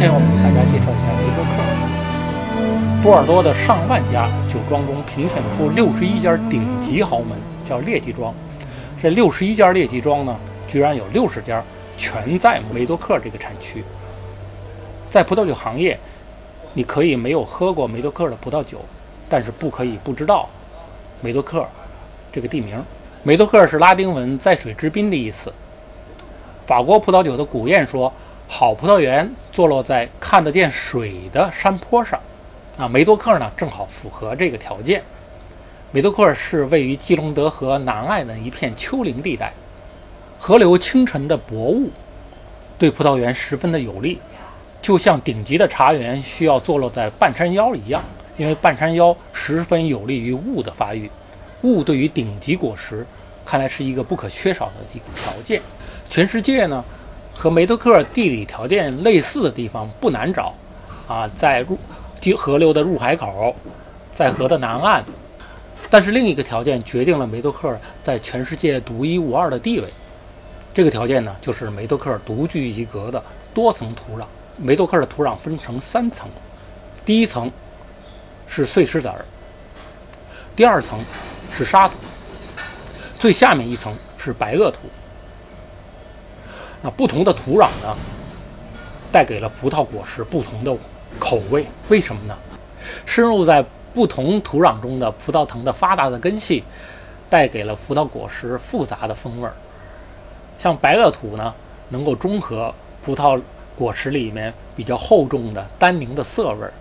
今天我们给大家介绍一下梅多克。波尔多的上万家酒庄中评选出六十一家顶级豪门，叫列级庄。这六十一家列级庄呢，居然有六十家全在梅多克这个产区。在葡萄酒行业，你可以没有喝过梅多克的葡萄酒，但是不可以不知道梅多克这个地名。梅多克是拉丁文“在水之滨”的意思。法国葡萄酒的古谚说：“好葡萄园。”坐落在看得见水的山坡上。”啊，梅多克呢，正好符合这个条件。梅多克是位于基隆德河南岸的一片丘陵地带，河流清晨的薄雾对葡萄园十分的有利，就像顶级的茶园需要坐落在半山腰一样，因为半山腰十分有利于雾的发育。雾对于顶级果实看来是一个不可缺少的一个条件。全世界呢，和梅多克地理条件类似的地方不难找，啊，在入河流的入海口，在河的南岸。但是另一个条件决定了梅多克在全世界独一无二的地位。这个条件呢，就是梅多克独具一格的多层土壤。梅多克的土壤分成三层，第一层是碎石子儿，第二层。是沙土，最下面一层是白垩土。那不同的土壤呢，带给了葡萄果实不同的口味。为什么呢？深入在不同土壤中的葡萄藤的发达的根系，带给了葡萄果实复杂的风味儿。像白垩土呢，能够中和葡萄果实里面比较厚重的单宁的涩味儿。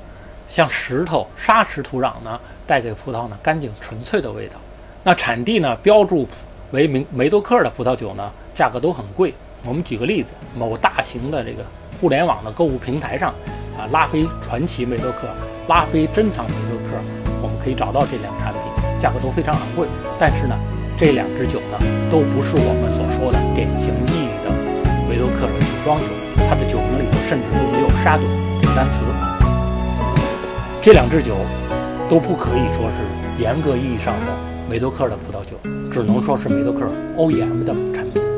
像石头、沙石土壤呢，带给葡萄呢干净纯粹的味道。那产地呢标注为梅梅多克的葡萄酒呢，价格都很贵。我们举个例子，某大型的这个互联网的购物平台上，啊，拉菲传奇梅多克、拉菲珍藏梅多克，我们可以找到这两个产品，价格都非常昂贵。但是呢，这两支酒呢，都不是我们所说的典型意义的梅多克的酒庄酒，它的酒名里头甚至都没有“沙朵”这个单词。这两支酒都不可以说是严格意义上的梅多克的葡萄酒，只能说是梅多克 OEM 的产品。